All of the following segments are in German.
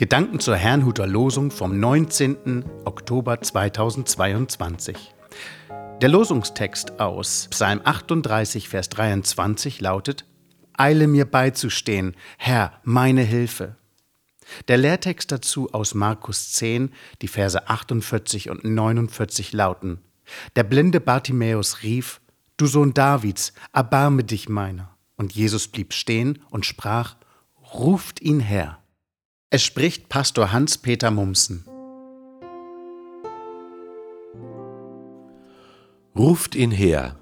Gedanken zur Herrnhuter Losung vom 19. Oktober 2022. Der Losungstext aus Psalm 38, Vers 23 lautet: Eile mir beizustehen, Herr, meine Hilfe. Der Lehrtext dazu aus Markus 10, die Verse 48 und 49 lauten: Der blinde Bartimäus rief: Du Sohn Davids, erbarme dich meiner. Und Jesus blieb stehen und sprach: Ruft ihn her. Es spricht Pastor Hans-Peter Mumsen. Ruft ihn her.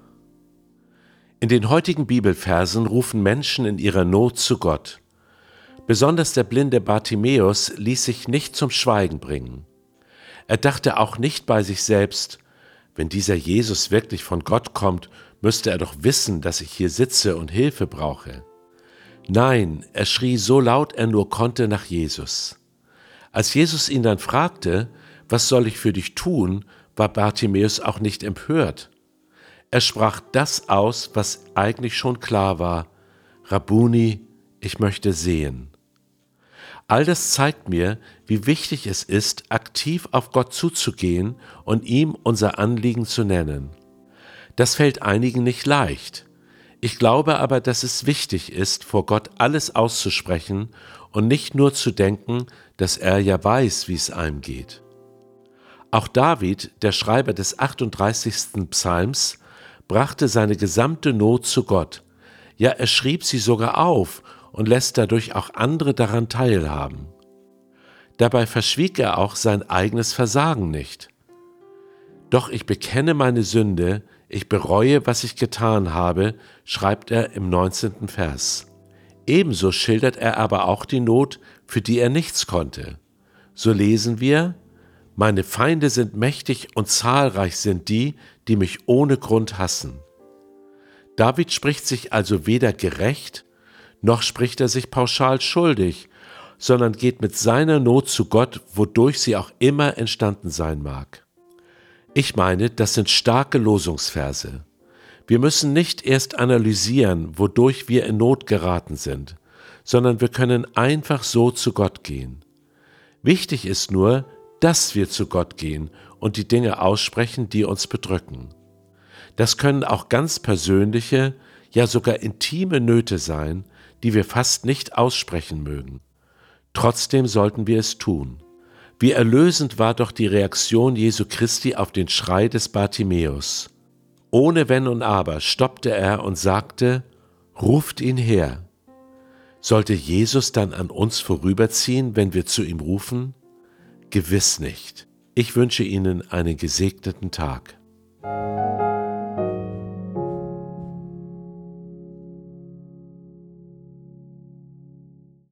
In den heutigen Bibelversen rufen Menschen in ihrer Not zu Gott. Besonders der blinde Bartimäus ließ sich nicht zum Schweigen bringen. Er dachte auch nicht bei sich selbst, wenn dieser Jesus wirklich von Gott kommt, müsste er doch wissen, dass ich hier sitze und Hilfe brauche. Nein, er schrie so laut er nur konnte nach Jesus. Als Jesus ihn dann fragte, was soll ich für dich tun, war Bartimäus auch nicht empört. Er sprach das aus, was eigentlich schon klar war, Rabuni, ich möchte sehen. All das zeigt mir, wie wichtig es ist, aktiv auf Gott zuzugehen und ihm unser Anliegen zu nennen. Das fällt einigen nicht leicht. Ich glaube aber, dass es wichtig ist, vor Gott alles auszusprechen und nicht nur zu denken, dass er ja weiß, wie es einem geht. Auch David, der Schreiber des 38. Psalms, brachte seine gesamte Not zu Gott. Ja, er schrieb sie sogar auf und lässt dadurch auch andere daran teilhaben. Dabei verschwieg er auch sein eigenes Versagen nicht. Doch ich bekenne meine Sünde, ich bereue, was ich getan habe, schreibt er im 19. Vers. Ebenso schildert er aber auch die Not, für die er nichts konnte. So lesen wir, Meine Feinde sind mächtig und zahlreich sind die, die mich ohne Grund hassen. David spricht sich also weder gerecht, noch spricht er sich pauschal schuldig, sondern geht mit seiner Not zu Gott, wodurch sie auch immer entstanden sein mag. Ich meine, das sind starke Losungsverse. Wir müssen nicht erst analysieren, wodurch wir in Not geraten sind, sondern wir können einfach so zu Gott gehen. Wichtig ist nur, dass wir zu Gott gehen und die Dinge aussprechen, die uns bedrücken. Das können auch ganz persönliche, ja sogar intime Nöte sein, die wir fast nicht aussprechen mögen. Trotzdem sollten wir es tun. Wie erlösend war doch die Reaktion Jesu Christi auf den Schrei des Bartimäus. Ohne Wenn und Aber stoppte er und sagte, Ruft ihn her. Sollte Jesus dann an uns vorüberziehen, wenn wir zu ihm rufen? Gewiss nicht. Ich wünsche Ihnen einen gesegneten Tag.